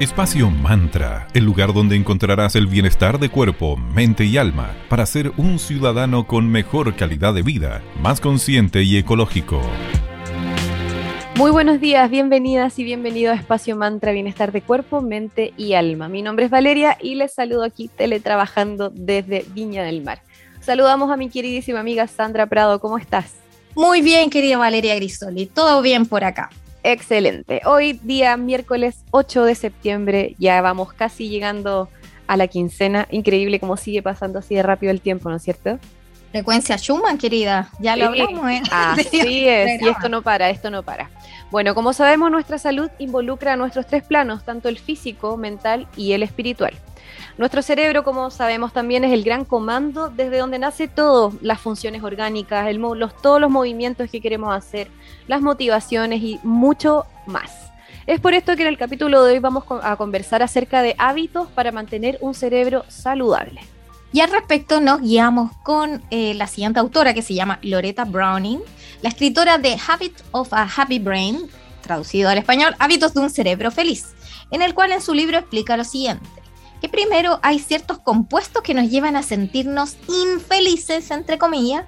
Espacio Mantra, el lugar donde encontrarás el bienestar de cuerpo, mente y alma para ser un ciudadano con mejor calidad de vida, más consciente y ecológico. Muy buenos días, bienvenidas y bienvenido a Espacio Mantra, bienestar de cuerpo, mente y alma. Mi nombre es Valeria y les saludo aquí teletrabajando desde Viña del Mar. Saludamos a mi queridísima amiga Sandra Prado, ¿cómo estás? Muy bien, querida Valeria Grisoli, todo bien por acá. Excelente. Hoy día miércoles 8 de septiembre, ya vamos casi llegando a la quincena. Increíble cómo sigue pasando así de rápido el tiempo, ¿no es cierto? Frecuencia Schumann, querida, ya lo hablamos. ¿eh? Así es, y esto no para, esto no para. Bueno, como sabemos, nuestra salud involucra a nuestros tres planos, tanto el físico, mental y el espiritual. Nuestro cerebro, como sabemos también, es el gran comando desde donde nace todo, las funciones orgánicas, los, todos los movimientos que queremos hacer, las motivaciones y mucho más. Es por esto que en el capítulo de hoy vamos a conversar acerca de hábitos para mantener un cerebro saludable. Y al respecto nos guiamos con eh, la siguiente autora que se llama Loretta Browning, la escritora de Habit of a Happy Brain, traducido al español, Hábitos de un cerebro feliz, en el cual en su libro explica lo siguiente que primero hay ciertos compuestos que nos llevan a sentirnos infelices, entre comillas,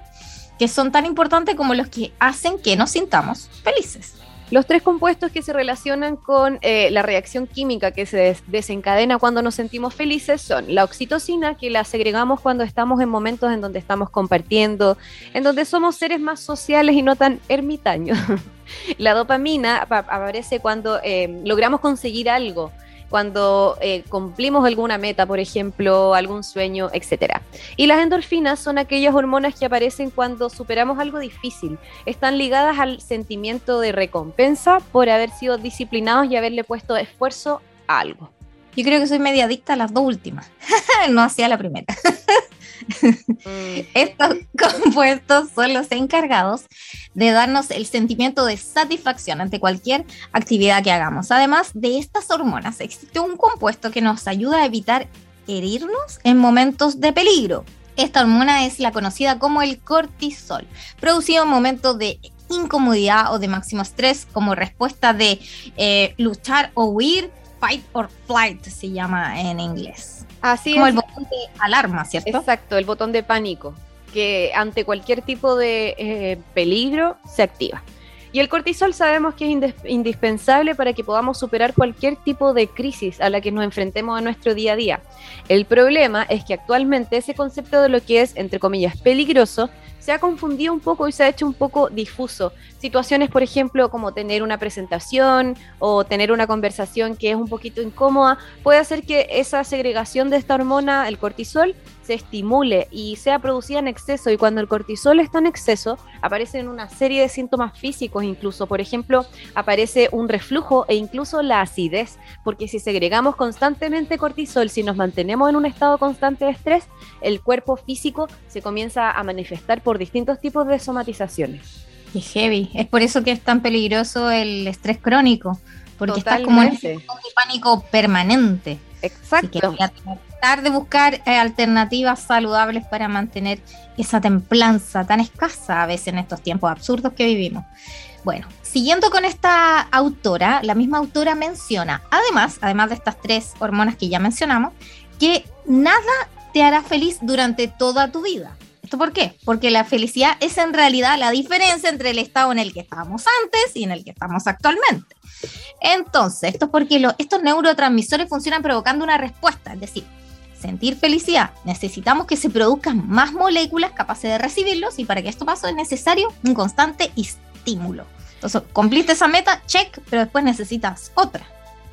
que son tan importantes como los que hacen que nos sintamos felices. Los tres compuestos que se relacionan con eh, la reacción química que se desencadena cuando nos sentimos felices son la oxitocina, que la segregamos cuando estamos en momentos en donde estamos compartiendo, en donde somos seres más sociales y no tan ermitaños. la dopamina aparece cuando eh, logramos conseguir algo, cuando eh, cumplimos alguna meta, por ejemplo, algún sueño, etc. Y las endorfinas son aquellas hormonas que aparecen cuando superamos algo difícil. Están ligadas al sentimiento de recompensa por haber sido disciplinados y haberle puesto esfuerzo a algo. Yo creo que soy media adicta a las dos últimas, no hacia la primera. Estos compuestos son los encargados de darnos el sentimiento de satisfacción ante cualquier actividad que hagamos. Además de estas hormonas, existe un compuesto que nos ayuda a evitar herirnos en momentos de peligro. Esta hormona es la conocida como el cortisol, producido en momentos de incomodidad o de máximo estrés como respuesta de eh, luchar o huir, fight or flight se llama en inglés. Así como el botón de alarma, ¿cierto? Exacto, el botón de pánico, que ante cualquier tipo de eh, peligro se activa. Y el cortisol sabemos que es indispensable para que podamos superar cualquier tipo de crisis a la que nos enfrentemos en nuestro día a día. El problema es que actualmente ese concepto de lo que es, entre comillas, peligroso, se ha confundido un poco y se ha hecho un poco difuso. Situaciones, por ejemplo, como tener una presentación o tener una conversación que es un poquito incómoda, puede hacer que esa segregación de esta hormona, el cortisol, se estimule y sea producida en exceso. Y cuando el cortisol está en exceso, aparecen una serie de síntomas físicos, incluso, por ejemplo, aparece un reflujo e incluso la acidez, porque si segregamos constantemente cortisol, si nos mantenemos en un estado constante de estrés, el cuerpo físico se comienza a manifestar por distintos tipos de somatizaciones. Y heavy. Es por eso que es tan peligroso el estrés crónico, porque estás como en un pánico permanente. Exacto. Tratar de buscar eh, alternativas saludables para mantener esa templanza tan escasa a veces en estos tiempos absurdos que vivimos. Bueno, siguiendo con esta autora, la misma autora menciona, además, además de estas tres hormonas que ya mencionamos, que nada te hará feliz durante toda tu vida. ¿Esto por qué? Porque la felicidad es en realidad la diferencia entre el estado en el que estábamos antes y en el que estamos actualmente. Entonces, esto es porque estos neurotransmisores funcionan provocando una respuesta, es decir, sentir felicidad, necesitamos que se produzcan más moléculas capaces de recibirlos y para que esto pase es necesario un constante estímulo. Entonces, cumpliste esa meta, check, pero después necesitas otra.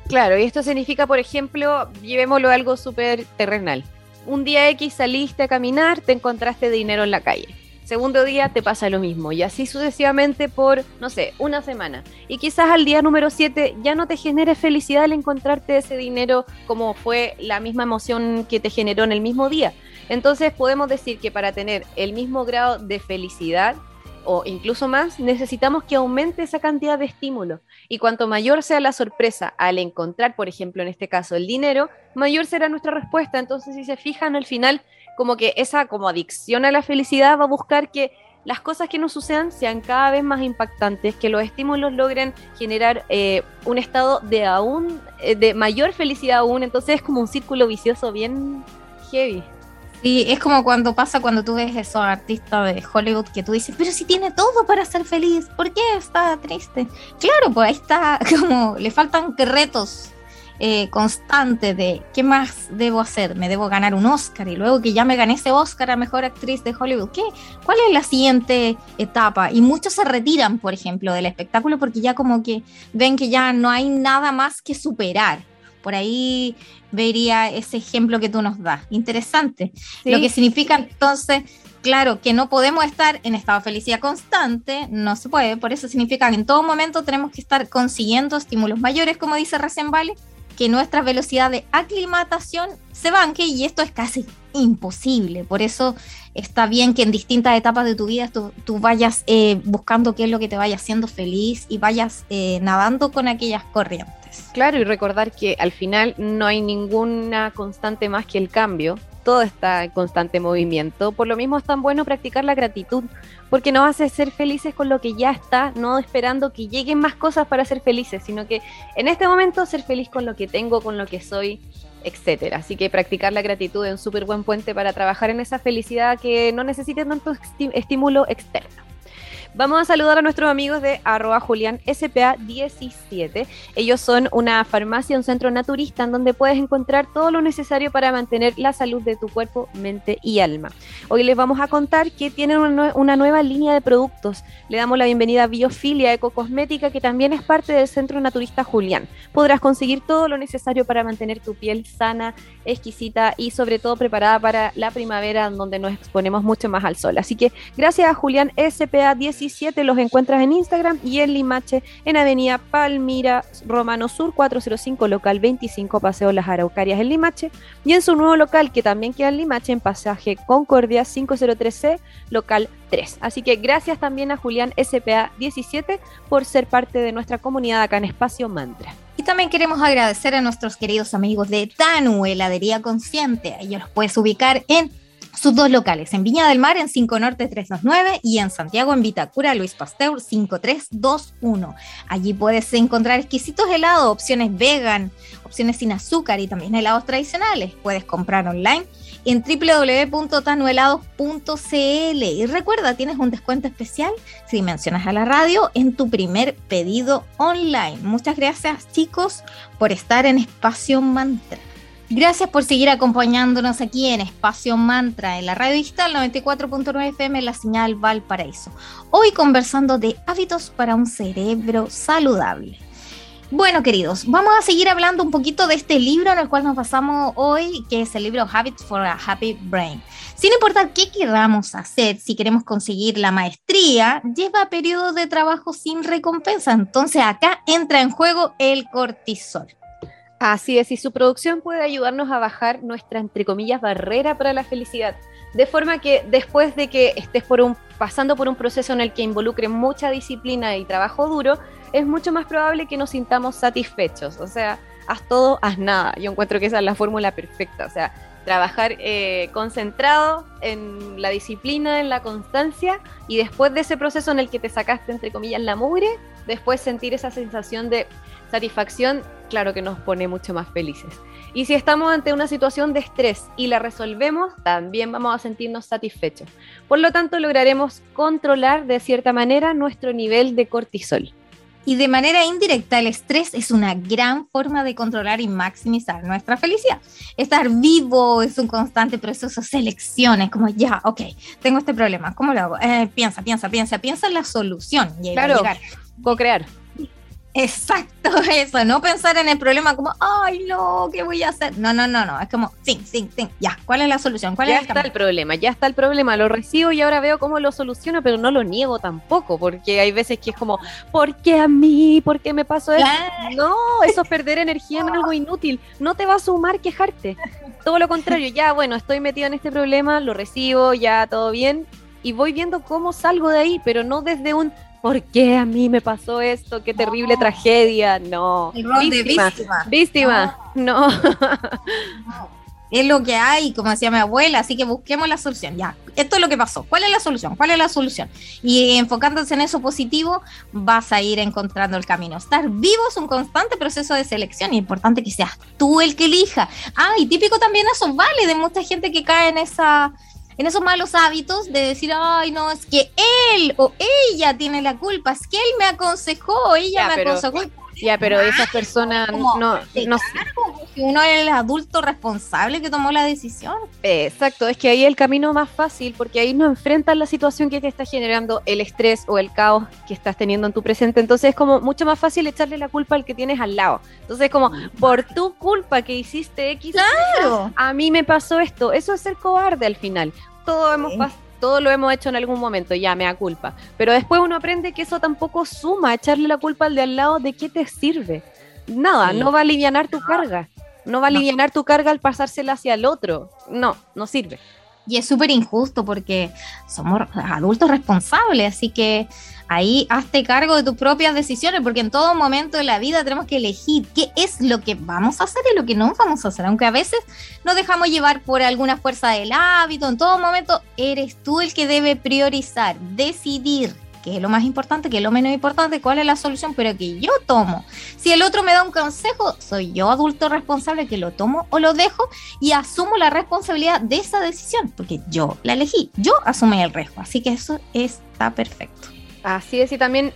Claro, y esto significa, por ejemplo, llevémoslo a algo súper terrenal un día X saliste a caminar, te encontraste dinero en la calle. Segundo día te pasa lo mismo y así sucesivamente por, no sé, una semana. Y quizás al día número 7 ya no te genere felicidad al encontrarte ese dinero como fue la misma emoción que te generó en el mismo día. Entonces podemos decir que para tener el mismo grado de felicidad o incluso más, necesitamos que aumente esa cantidad de estímulo. Y cuanto mayor sea la sorpresa al encontrar, por ejemplo, en este caso, el dinero, mayor será nuestra respuesta. Entonces, si se fijan al final, como que esa como adicción a la felicidad va a buscar que las cosas que nos sucedan sean cada vez más impactantes, que los estímulos logren generar eh, un estado de aún, eh, de mayor felicidad aún, entonces es como un círculo vicioso bien heavy. Sí, es como cuando pasa cuando tú ves esos artistas de Hollywood que tú dices, pero si tiene todo para ser feliz, ¿por qué está triste? Claro, pues ahí está como le faltan retos eh, constantes de qué más debo hacer, me debo ganar un Oscar y luego que ya me gané ese Oscar a Mejor Actriz de Hollywood, ¿qué? ¿Cuál es la siguiente etapa? Y muchos se retiran, por ejemplo, del espectáculo porque ya como que ven que ya no hay nada más que superar. Por ahí vería ese ejemplo que tú nos das. Interesante. Lo que significa entonces, claro, que no podemos estar en estado de felicidad constante, no se puede. Por eso significa que en todo momento tenemos que estar consiguiendo estímulos mayores, como dice recién Vale, que nuestra velocidad de aclimatación se banque y esto es casi imposible. Por eso está bien que en distintas etapas de tu vida tú, vayas eh, buscando qué es lo que te vaya haciendo feliz y vayas eh, nadando con aquellas corrientes. Claro, y recordar que al final no hay ninguna constante más que el cambio, todo está en constante movimiento. Por lo mismo es tan bueno practicar la gratitud, porque nos hace ser felices con lo que ya está, no esperando que lleguen más cosas para ser felices, sino que en este momento ser feliz con lo que tengo, con lo que soy, etcétera. Así que practicar la gratitud es un súper buen puente para trabajar en esa felicidad que no necesite tanto estímulo externo. Vamos a saludar a nuestros amigos de arroba Julián SPA 17. Ellos son una farmacia, un centro naturista en donde puedes encontrar todo lo necesario para mantener la salud de tu cuerpo, mente y alma. Hoy les vamos a contar que tienen una, nueva línea de productos. Le damos la bienvenida a Biofilia Ecocosmética, que también es parte del centro naturista Julián. Podrás conseguir todo lo necesario para mantener tu piel sana, exquisita y sobre todo preparada para la primavera, donde nos exponemos mucho más al sol. Así que gracias a Julián SPA 17 los encuentras en Instagram y en Limache en Avenida Palmira Romano Sur 405, local 25, Paseo Las Araucarias en Limache. Y en su nuevo local, que también queda en Limache, en Pasaje Concordia 503C, local 3. Así que gracias también a Julián SPA 17 por ser parte de nuestra comunidad acá en Espacio Mantra. Y también queremos agradecer a nuestros queridos amigos de Tanu, heladería consciente. Ellos los puedes ubicar en sus dos locales, en Viña del Mar en 5 Norte 329 y en Santiago en Vitacura Luis Pasteur 5321. Allí puedes encontrar exquisitos helados, opciones vegan, opciones sin azúcar y también helados tradicionales. Puedes comprar online en www.tanuelados.cl y recuerda, tienes un descuento especial si mencionas a la radio en tu primer pedido online. Muchas gracias chicos por estar en Espacio Mantra. Gracias por seguir acompañándonos aquí en Espacio Mantra, en la radio digital 94.9 FM, la señal Valparaíso. Hoy conversando de hábitos para un cerebro saludable. Bueno, queridos, vamos a seguir hablando un poquito de este libro en el cual nos pasamos hoy, que es el libro Habits for a Happy Brain. Sin importar qué queramos hacer, si queremos conseguir la maestría, lleva periodos de trabajo sin recompensa. Entonces acá entra en juego el cortisol. Así es, y su producción puede ayudarnos a bajar nuestra, entre comillas, barrera para la felicidad. De forma que después de que estés por un, pasando por un proceso en el que involucre mucha disciplina y trabajo duro, es mucho más probable que nos sintamos satisfechos. O sea, haz todo, haz nada. Yo encuentro que esa es la fórmula perfecta. O sea, trabajar eh, concentrado en la disciplina, en la constancia, y después de ese proceso en el que te sacaste, entre comillas, la mugre, después sentir esa sensación de satisfacción, claro que nos pone mucho más felices. Y si estamos ante una situación de estrés y la resolvemos, también vamos a sentirnos satisfechos. Por lo tanto, lograremos controlar de cierta manera nuestro nivel de cortisol. Y de manera indirecta, el estrés es una gran forma de controlar y maximizar nuestra felicidad. Estar vivo es un constante proceso de selección, es como ya, ok, tengo este problema, ¿cómo lo hago? Eh, piensa, piensa, piensa, piensa en la solución. Y claro, co-crear. Exacto, eso, no pensar en el problema como, ay, no, ¿qué voy a hacer? No, no, no, no, es como, sí, sí, sí, ya, ¿cuál es la solución? ¿Cuál ya es está el problema, ya está el problema, lo recibo y ahora veo cómo lo soluciono, pero no lo niego tampoco, porque hay veces que es como, ¿por qué a mí? ¿Por qué me pasó eso? No, eso es perder energía en algo inútil, no te va a sumar quejarte, todo lo contrario, ya, bueno, estoy metido en este problema, lo recibo, ya, todo bien, y voy viendo cómo salgo de ahí, pero no desde un ¿por qué a mí me pasó esto? Qué terrible tragedia. No. víctima. Víctima. No. es lo que hay, como decía mi abuela, así que busquemos la solución. Ya, esto es lo que pasó. ¿Cuál es la solución? ¿Cuál es la solución? Y enfocándose en eso positivo, vas a ir encontrando el camino. Estar vivo es un constante proceso de selección y es importante que seas tú el que elija. Ah, y típico también eso vale de mucha gente que cae en esa en esos malos hábitos de decir, ay, no, es que él o ella tiene la culpa, es que él me aconsejó, ella me aconsejó. Ya, pero esa persona no, no uno es el adulto responsable que tomó la decisión. Exacto, es que ahí el camino más fácil, porque ahí no enfrentas la situación que te está generando el estrés o el caos que estás teniendo en tu presente. Entonces es como mucho más fácil echarle la culpa al que tienes al lado. Entonces es como, por tu culpa que hiciste X, claro. a mí me pasó esto. Eso es ser cobarde al final. Todo hemos pasado todo lo hemos hecho en algún momento, ya me da culpa. Pero después uno aprende que eso tampoco suma, echarle la culpa al de al lado, ¿de qué te sirve? Nada, no va a aliviar tu carga. No va a aliviar tu carga al pasársela hacia el otro. No, no sirve. Y es súper injusto porque somos adultos responsables, así que ahí hazte cargo de tus propias decisiones, porque en todo momento de la vida tenemos que elegir qué es lo que vamos a hacer y lo que no vamos a hacer, aunque a veces nos dejamos llevar por alguna fuerza del hábito, en todo momento eres tú el que debe priorizar, decidir qué es lo más importante, qué es lo menos importante, cuál es la solución, pero que yo tomo. Si el otro me da un consejo, soy yo adulto responsable que lo tomo o lo dejo y asumo la responsabilidad de esa decisión, porque yo la elegí, yo asumí el riesgo, así que eso está perfecto. Así es, y también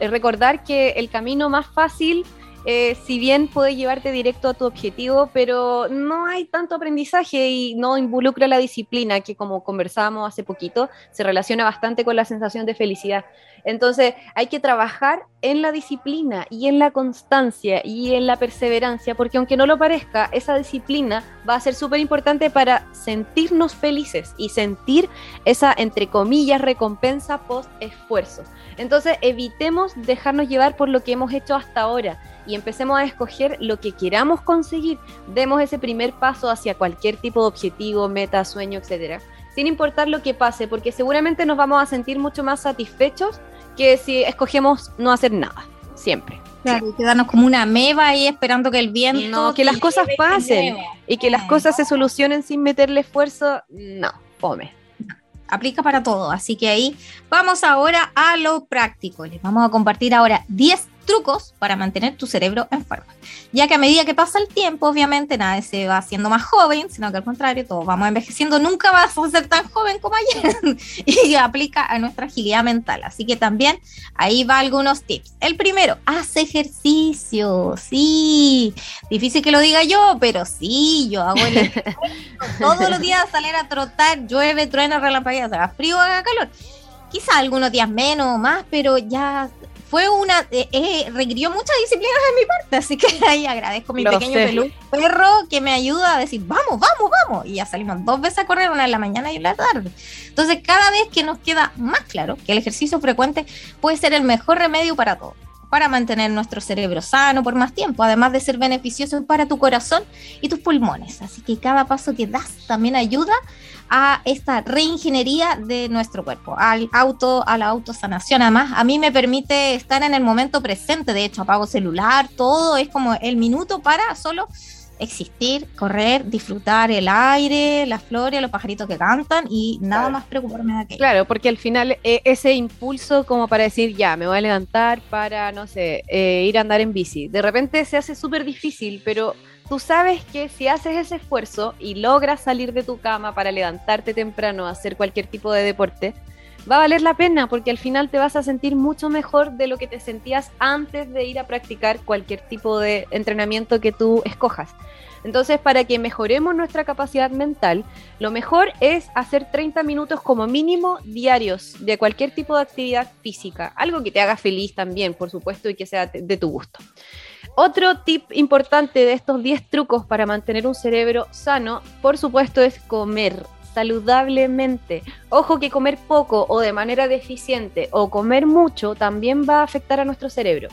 recordar que el camino más fácil eh, si bien puede llevarte directo a tu objetivo, pero no hay tanto aprendizaje y no involucra la disciplina, que como conversábamos hace poquito, se relaciona bastante con la sensación de felicidad. Entonces hay que trabajar en la disciplina y en la constancia y en la perseverancia, porque aunque no lo parezca, esa disciplina va a ser súper importante para sentirnos felices y sentir esa, entre comillas, recompensa post esfuerzo. Entonces evitemos dejarnos llevar por lo que hemos hecho hasta ahora y empecemos a escoger lo que queramos conseguir, demos ese primer paso hacia cualquier tipo de objetivo, meta, sueño, etcétera, sin importar lo que pase, porque seguramente nos vamos a sentir mucho más satisfechos que si escogemos no hacer nada, siempre. Claro, quedarnos como una meba ahí esperando que el viento. No, que las cosas pasen y que las cosas se solucionen sin meterle esfuerzo, no, fome aplica para todo. Así que ahí vamos ahora a lo práctico. Les vamos a compartir ahora 10 trucos para mantener tu cerebro en forma. Ya que a medida que pasa el tiempo, obviamente nadie se va haciendo más joven, sino que al contrario, todos vamos envejeciendo, nunca vas a ser tan joven como ayer y aplica a nuestra agilidad mental. Así que también ahí va algunos tips. El primero, haz ejercicio. Sí, difícil que lo diga yo, pero sí, yo hago el ejercicio todos los días salir a trotar, llueve, truena, relampaguea, haga frío, haga calor quizá algunos días menos o más, pero ya fue una, eh, eh, requirió muchas disciplinas de mi parte, así que ahí agradezco a mi pequeño perro que me ayuda a decir, vamos, vamos, vamos, y ya salimos dos veces a correr, una en la mañana y una en la tarde. Entonces, cada vez que nos queda más claro que el ejercicio frecuente puede ser el mejor remedio para todo para mantener nuestro cerebro sano por más tiempo, además de ser beneficioso para tu corazón y tus pulmones. Así que cada paso que das también ayuda a esta reingeniería de nuestro cuerpo, al auto, a la autosanación. Además, a mí me permite estar en el momento presente. De hecho, apago celular, todo es como el minuto para solo existir, correr, disfrutar el aire, las flores, los pajaritos que cantan y nada más preocuparme de aquello. Claro, porque al final eh, ese impulso como para decir, ya, me voy a levantar para, no sé, eh, ir a andar en bici, de repente se hace súper difícil, pero tú sabes que si haces ese esfuerzo y logras salir de tu cama para levantarte temprano a hacer cualquier tipo de deporte, va a valer la pena porque al final te vas a sentir mucho mejor de lo que te sentías antes de ir a practicar cualquier tipo de entrenamiento que tú escojas. Entonces, para que mejoremos nuestra capacidad mental, lo mejor es hacer 30 minutos como mínimo diarios de cualquier tipo de actividad física, algo que te haga feliz también, por supuesto, y que sea de tu gusto. Otro tip importante de estos 10 trucos para mantener un cerebro sano, por supuesto, es comer saludablemente. Ojo que comer poco o de manera deficiente o comer mucho también va a afectar a nuestro cerebro.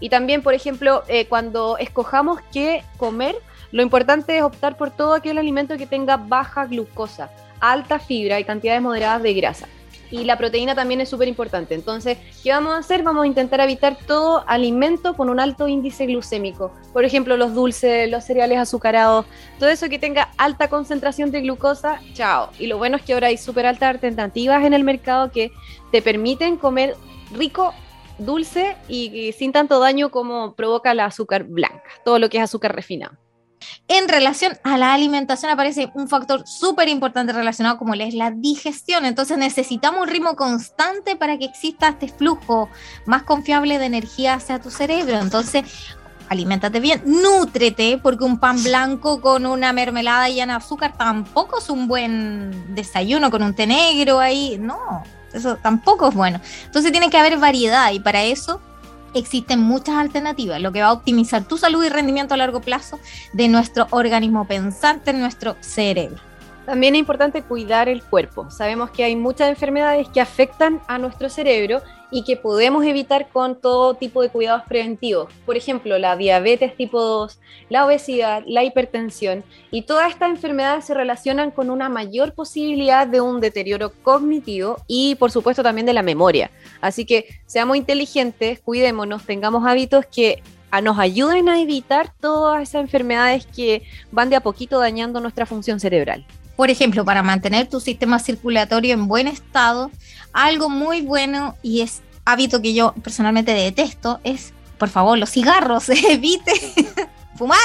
Y también, por ejemplo, eh, cuando escojamos qué comer, lo importante es optar por todo aquel alimento que tenga baja glucosa, alta fibra y cantidades moderadas de grasa. Y la proteína también es súper importante. Entonces, ¿qué vamos a hacer? Vamos a intentar evitar todo alimento con un alto índice glucémico. Por ejemplo, los dulces, los cereales azucarados, todo eso que tenga alta concentración de glucosa, chao. Y lo bueno es que ahora hay súper altas alternativas en el mercado que te permiten comer rico, dulce y, y sin tanto daño como provoca la azúcar blanca, todo lo que es azúcar refinado. En relación a la alimentación aparece un factor súper importante relacionado como es la digestión. Entonces necesitamos un ritmo constante para que exista este flujo más confiable de energía hacia tu cerebro. Entonces, aliméntate bien, nútrete, porque un pan blanco con una mermelada llena de azúcar tampoco es un buen desayuno con un té negro ahí. No, eso tampoco es bueno. Entonces tiene que haber variedad y para eso existen muchas alternativas, lo que va a optimizar tu salud y rendimiento a largo plazo de nuestro organismo pensante, en nuestro cerebro. También es importante cuidar el cuerpo. Sabemos que hay muchas enfermedades que afectan a nuestro cerebro y que podemos evitar con todo tipo de cuidados preventivos. Por ejemplo, la diabetes tipo 2, la obesidad, la hipertensión y todas estas enfermedades se relacionan con una mayor posibilidad de un deterioro cognitivo y por supuesto también de la memoria. Así que seamos inteligentes, cuidémonos, tengamos hábitos que nos ayuden a evitar todas esas enfermedades que van de a poquito dañando nuestra función cerebral. Por ejemplo, para mantener tu sistema circulatorio en buen estado, algo muy bueno y es hábito que yo personalmente detesto es, por favor, los cigarros, evite fumar,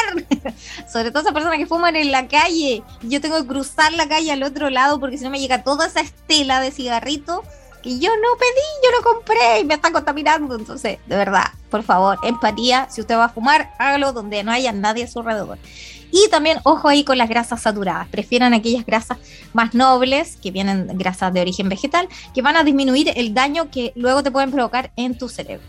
sobre todo esas personas que fuman en la calle. Yo tengo que cruzar la calle al otro lado porque si no me llega toda esa estela de cigarrito que yo no pedí, yo no compré y me están contaminando. Entonces, de verdad, por favor, empatía. Si usted va a fumar, hágalo donde no haya nadie a su alrededor. Y también, ojo ahí con las grasas saturadas. Prefieran aquellas grasas más nobles, que vienen grasas de origen vegetal, que van a disminuir el daño que luego te pueden provocar en tu cerebro.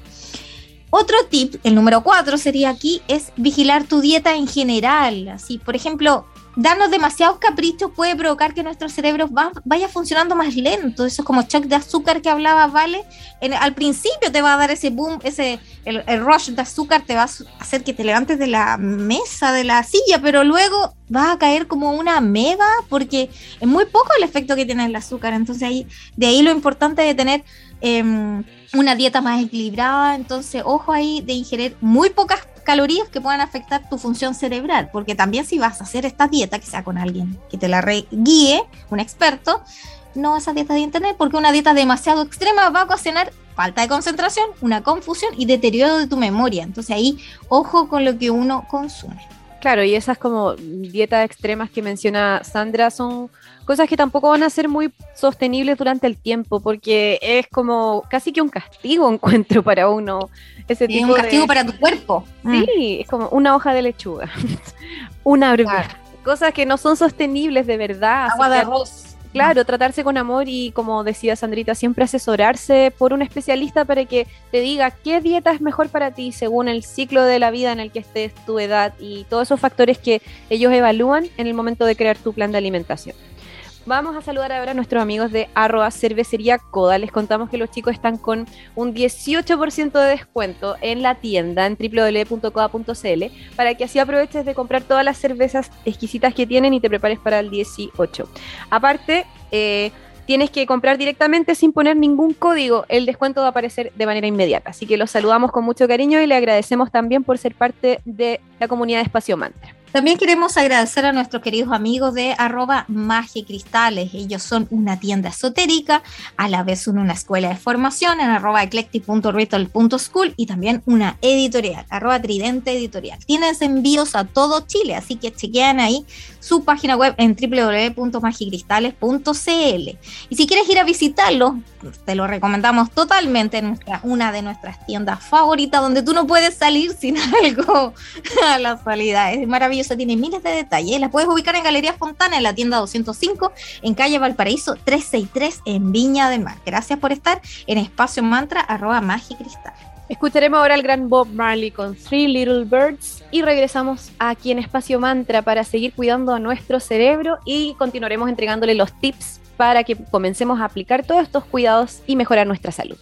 Otro tip, el número cuatro sería aquí, es vigilar tu dieta en general. Así, por ejemplo, darnos demasiados caprichos puede provocar que nuestro cerebro vaya funcionando más lento. Eso es como shock de azúcar que hablaba, ¿vale? al principio te va a dar ese boom, ese el, rush de azúcar te va a hacer que te levantes de la mesa, de la silla, pero luego va a caer como una meba porque es muy poco el efecto que tiene el azúcar. Entonces ahí, de ahí lo importante de tener em, una dieta más equilibrada. Entonces, ojo ahí de ingerir muy pocas calorías que puedan afectar tu función cerebral, porque también si vas a hacer esta dieta, que sea con alguien que te la guíe, un experto, no esa dieta de internet, porque una dieta demasiado extrema va a ocasionar falta de concentración, una confusión y deterioro de tu memoria. Entonces ahí, ojo con lo que uno consume. Claro, y esas como dietas extremas que menciona Sandra son cosas que tampoco van a ser muy sostenibles durante el tiempo, porque es como casi que un castigo encuentro para uno. Ese tipo un castigo para tu cuerpo. Sí, mm. es como una hoja de lechuga, una Cosas que no son sostenibles de verdad. Agua de arroz. Claro, tratarse con amor y como decía Sandrita, siempre asesorarse por un especialista para que te diga qué dieta es mejor para ti según el ciclo de la vida en el que estés, tu edad y todos esos factores que ellos evalúan en el momento de crear tu plan de alimentación. Vamos a saludar ahora a nuestros amigos de arroba cervecería Coda. Les contamos que los chicos están con un 18% de descuento en la tienda en www.coda.cl para que así aproveches de comprar todas las cervezas exquisitas que tienen y te prepares para el 18. Aparte, eh, tienes que comprar directamente sin poner ningún código. El descuento va a aparecer de manera inmediata. Así que los saludamos con mucho cariño y le agradecemos también por ser parte de la comunidad de Espacio Mantra. También queremos agradecer a nuestros queridos amigos de arroba Cristales. Ellos son una tienda esotérica, a la vez una escuela de formación en arroba eclectic.ritual.school y también una editorial, arroba tridente editorial. Tienes envíos a todo Chile, así que chequean ahí su página web en www.magicristales.cl. Y si quieres ir a visitarlo, te lo recomendamos totalmente en una de nuestras tiendas favoritas donde tú no puedes salir sin algo a la salida. Es maravilloso, tiene miles de detalles. La puedes ubicar en Galería Fontana, en la tienda 205, en calle Valparaíso 363, en Viña del Mar. Gracias por estar en Espacio Mantra, arroba Magicristal. Escucharemos ahora al gran Bob Marley con Three Little Birds y regresamos aquí en Espacio Mantra para seguir cuidando a nuestro cerebro y continuaremos entregándole los tips para que comencemos a aplicar todos estos cuidados y mejorar nuestra salud.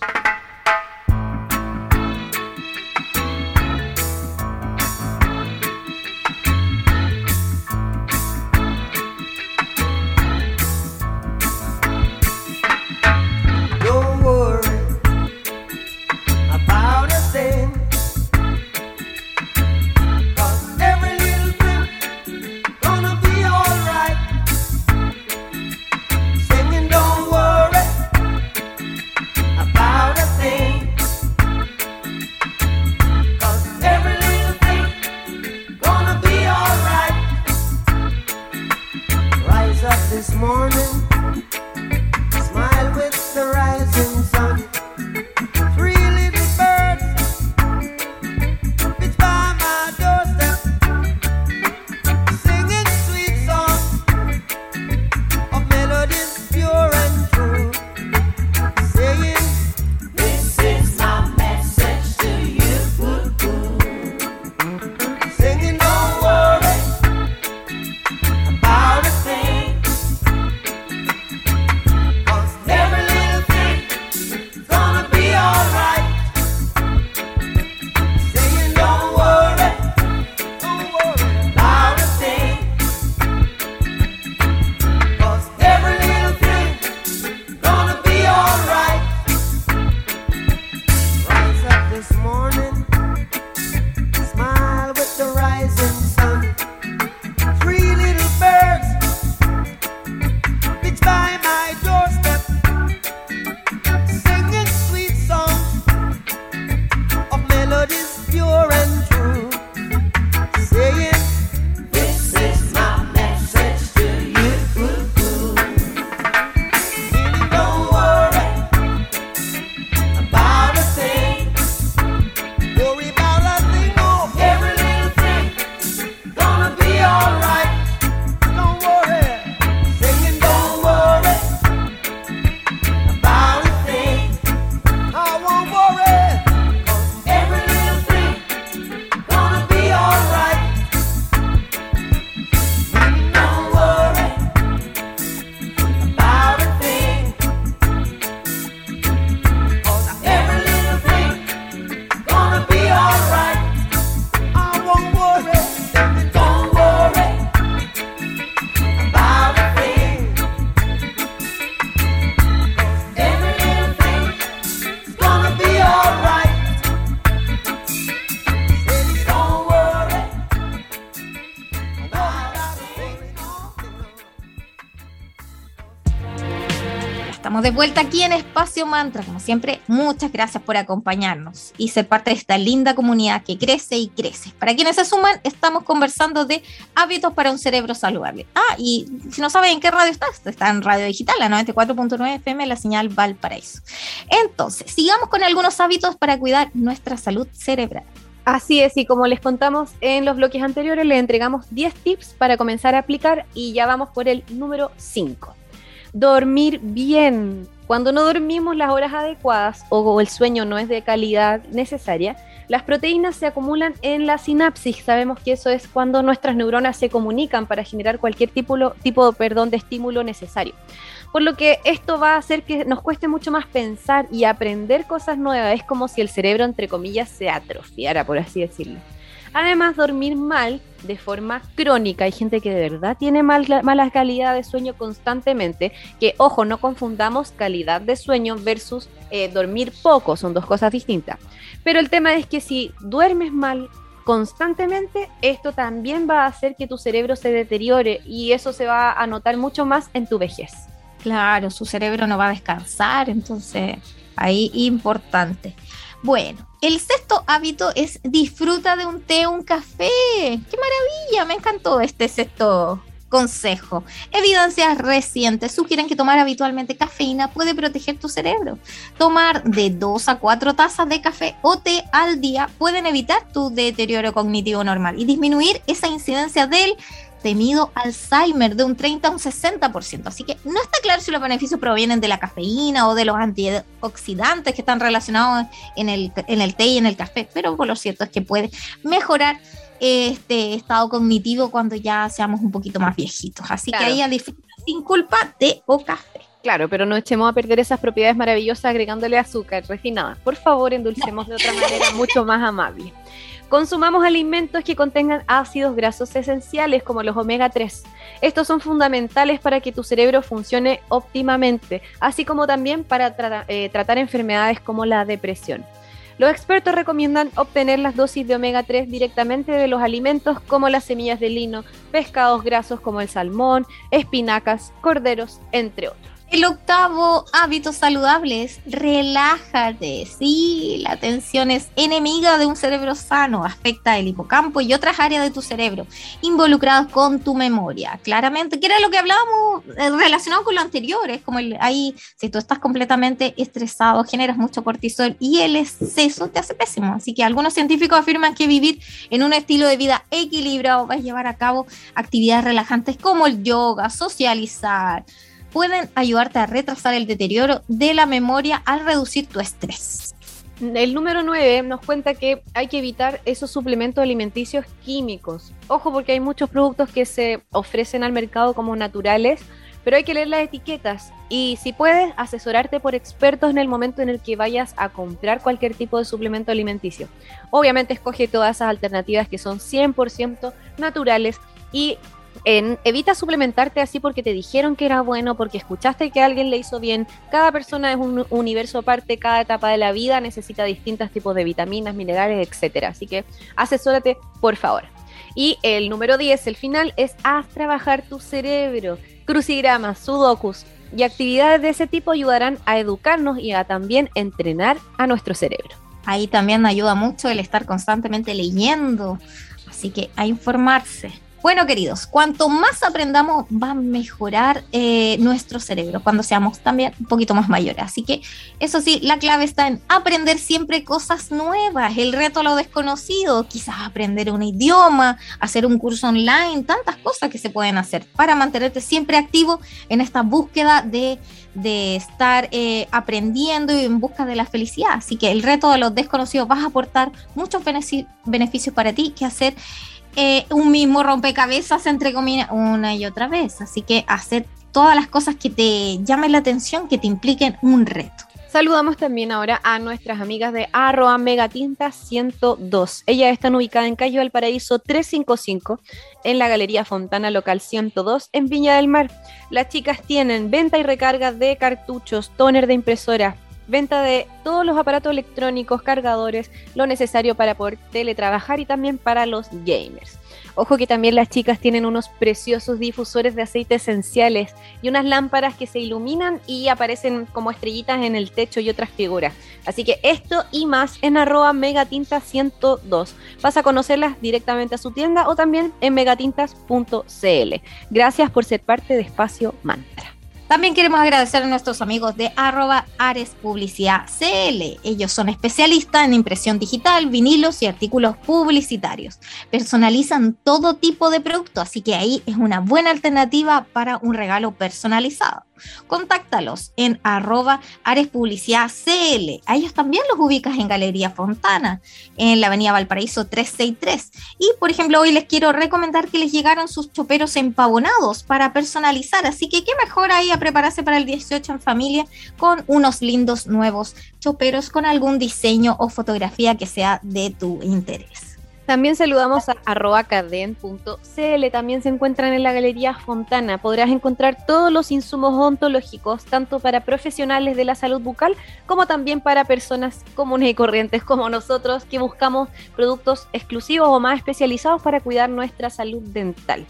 De vuelta aquí en Espacio Mantra. Como siempre, muchas gracias por acompañarnos y ser parte de esta linda comunidad que crece y crece. Para quienes se suman, estamos conversando de hábitos para un cerebro saludable. Ah, y si no saben en qué radio estás, está en Radio Digital, la 94.9 FM, la señal Valparaíso. Entonces, sigamos con algunos hábitos para cuidar nuestra salud cerebral. Así es, y como les contamos en los bloques anteriores, les entregamos 10 tips para comenzar a aplicar y ya vamos por el número 5 dormir bien. Cuando no dormimos las horas adecuadas o el sueño no es de calidad necesaria, las proteínas se acumulan en la sinapsis. Sabemos que eso es cuando nuestras neuronas se comunican para generar cualquier tipo, tipo perdón, de estímulo necesario. Por lo que esto va a hacer que nos cueste mucho más pensar y aprender cosas nuevas. Es como si el cerebro, entre comillas, se atrofiara, por así decirlo. Además, dormir mal de forma crónica. Hay gente que de verdad tiene mal, mala calidad de sueño constantemente. Que, ojo, no confundamos calidad de sueño versus eh, dormir poco. Son dos cosas distintas. Pero el tema es que si duermes mal constantemente, esto también va a hacer que tu cerebro se deteriore y eso se va a notar mucho más en tu vejez. Claro, su cerebro no va a descansar, entonces ahí importante. Bueno, el sexto hábito es disfruta de un té o un café. ¡Qué maravilla! Me encantó este sexto consejo. Evidencias recientes sugieren que tomar habitualmente cafeína puede proteger tu cerebro. Tomar de 2 a 4 tazas de café o té al día pueden evitar tu deterioro cognitivo normal y disminuir esa incidencia del temido Alzheimer de un 30 a un 60%. Así que no está claro si los beneficios provienen de la cafeína o de los antioxidantes que están relacionados en el, en el té y en el café, pero por lo cierto es que puede mejorar este estado cognitivo cuando ya seamos un poquito más viejitos. Así que ahí a sin culpa té o café. Claro, pero no echemos a perder esas propiedades maravillosas agregándole azúcar refinada. Por favor, endulcemos de otra manera mucho más amable. Consumamos alimentos que contengan ácidos grasos esenciales como los omega 3. Estos son fundamentales para que tu cerebro funcione óptimamente, así como también para eh, tratar enfermedades como la depresión. Los expertos recomiendan obtener las dosis de omega 3 directamente de los alimentos como las semillas de lino, pescados grasos como el salmón, espinacas, corderos, entre otros. El octavo hábito saludable es relájate. Sí, la tensión es enemiga de un cerebro sano, afecta el hipocampo y otras áreas de tu cerebro involucradas con tu memoria. Claramente, que era lo que hablábamos eh, relacionado con lo anterior, es como el, ahí, si tú estás completamente estresado, generas mucho cortisol y el exceso te hace pésimo. Así que algunos científicos afirman que vivir en un estilo de vida equilibrado va a llevar a cabo actividades relajantes como el yoga, socializar, pueden ayudarte a retrasar el deterioro de la memoria al reducir tu estrés. El número 9 nos cuenta que hay que evitar esos suplementos alimenticios químicos. Ojo porque hay muchos productos que se ofrecen al mercado como naturales, pero hay que leer las etiquetas y si puedes asesorarte por expertos en el momento en el que vayas a comprar cualquier tipo de suplemento alimenticio. Obviamente escoge todas esas alternativas que son 100% naturales y evita suplementarte así porque te dijeron que era bueno, porque escuchaste que alguien le hizo bien. Cada persona es un universo aparte, cada etapa de la vida necesita distintos tipos de vitaminas, minerales, etcétera. Así que asesórate, por favor. Y el número 10, el final, es haz trabajar tu cerebro. Crucigramas, sudokus y actividades de ese tipo ayudarán a educarnos y a también entrenar a nuestro cerebro. Ahí también ayuda mucho el estar constantemente leyendo, así que a informarse. Bueno, queridos, cuanto más aprendamos, va a mejorar eh, nuestro cerebro cuando seamos también un poquito más mayores. Así que, eso sí, la clave está en aprender siempre cosas nuevas, el reto a lo desconocido, quizás aprender un idioma, hacer un curso online, tantas cosas que se pueden hacer para mantenerte siempre activo en esta búsqueda de, estar eh, aprendiendo y en busca de la felicidad. Así que el reto a lo desconocido va a aportar muchos beneficios para ti que hacer eh, un mismo rompecabezas entre comillas una y otra vez. Así que hacer todas las cosas que te llamen la atención, que te impliquen un reto. Saludamos también ahora a nuestras amigas de arroba megatinta 102. Ellas están ubicadas en Calle Valparaíso 355, en la Galería Fontana Local 102, en Viña del Mar. Las chicas tienen venta y recarga de cartuchos, toner de impresora, venta de todos los aparatos electrónicos, cargadores, lo necesario para poder teletrabajar y también para los gamers. Ojo que también las chicas tienen unos preciosos difusores de aceite esenciales y unas lámparas que se iluminan y aparecen como estrellitas en el techo y otras figuras. Así que esto y más en arroba megatinta102. Vas a conocerlas directamente a su tienda o también en megatintas.cl. Gracias por ser parte de Espacio Mantra. También queremos agradecer a nuestros amigos de arroba Ares Publicidad CL. Ellos son especialistas en impresión digital, vinilos y artículos publicitarios. Personalizan todo tipo de producto, así que ahí es una buena alternativa para un regalo personalizado contáctalos en arroba Ares Publicidad CL. A ellos también los ubicas en Galería Fontana, en la Avenida Valparaíso 363. Y, por ejemplo, hoy les quiero recomendar que les llegaron sus choperos empavonados para personalizar. Así que qué mejor ahí a prepararse para el 18 en familia con unos lindos nuevos choperos con algún diseño o fotografía que sea de tu interés. También saludamos a arrobacaden.cl, también se encuentran en la Galería Fontana. Podrás encontrar todos los insumos ontológicos, tanto para profesionales de la salud bucal como también para personas comunes y corrientes como nosotros que buscamos productos exclusivos o más especializados para cuidar nuestra salud dental.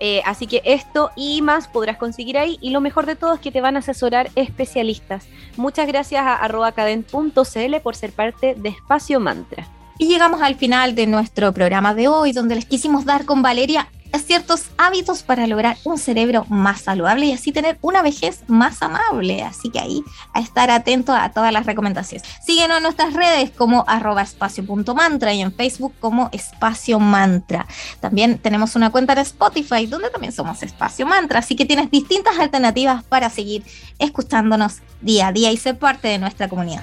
Eh, así que esto y más podrás conseguir ahí y lo mejor de todo es que te van a asesorar especialistas. Muchas gracias a arrobacaden.cl por ser parte de Espacio Mantra. Y llegamos al final de nuestro programa de hoy, donde les quisimos dar con Valeria ciertos hábitos para lograr un cerebro más saludable y así tener una vejez más amable. Así que ahí a estar atento a todas las recomendaciones. Síguenos en nuestras redes como arroba espacio.mantra y en Facebook como espacio mantra. También tenemos una cuenta de Spotify donde también somos espacio mantra. Así que tienes distintas alternativas para seguir escuchándonos día a día y ser parte de nuestra comunidad.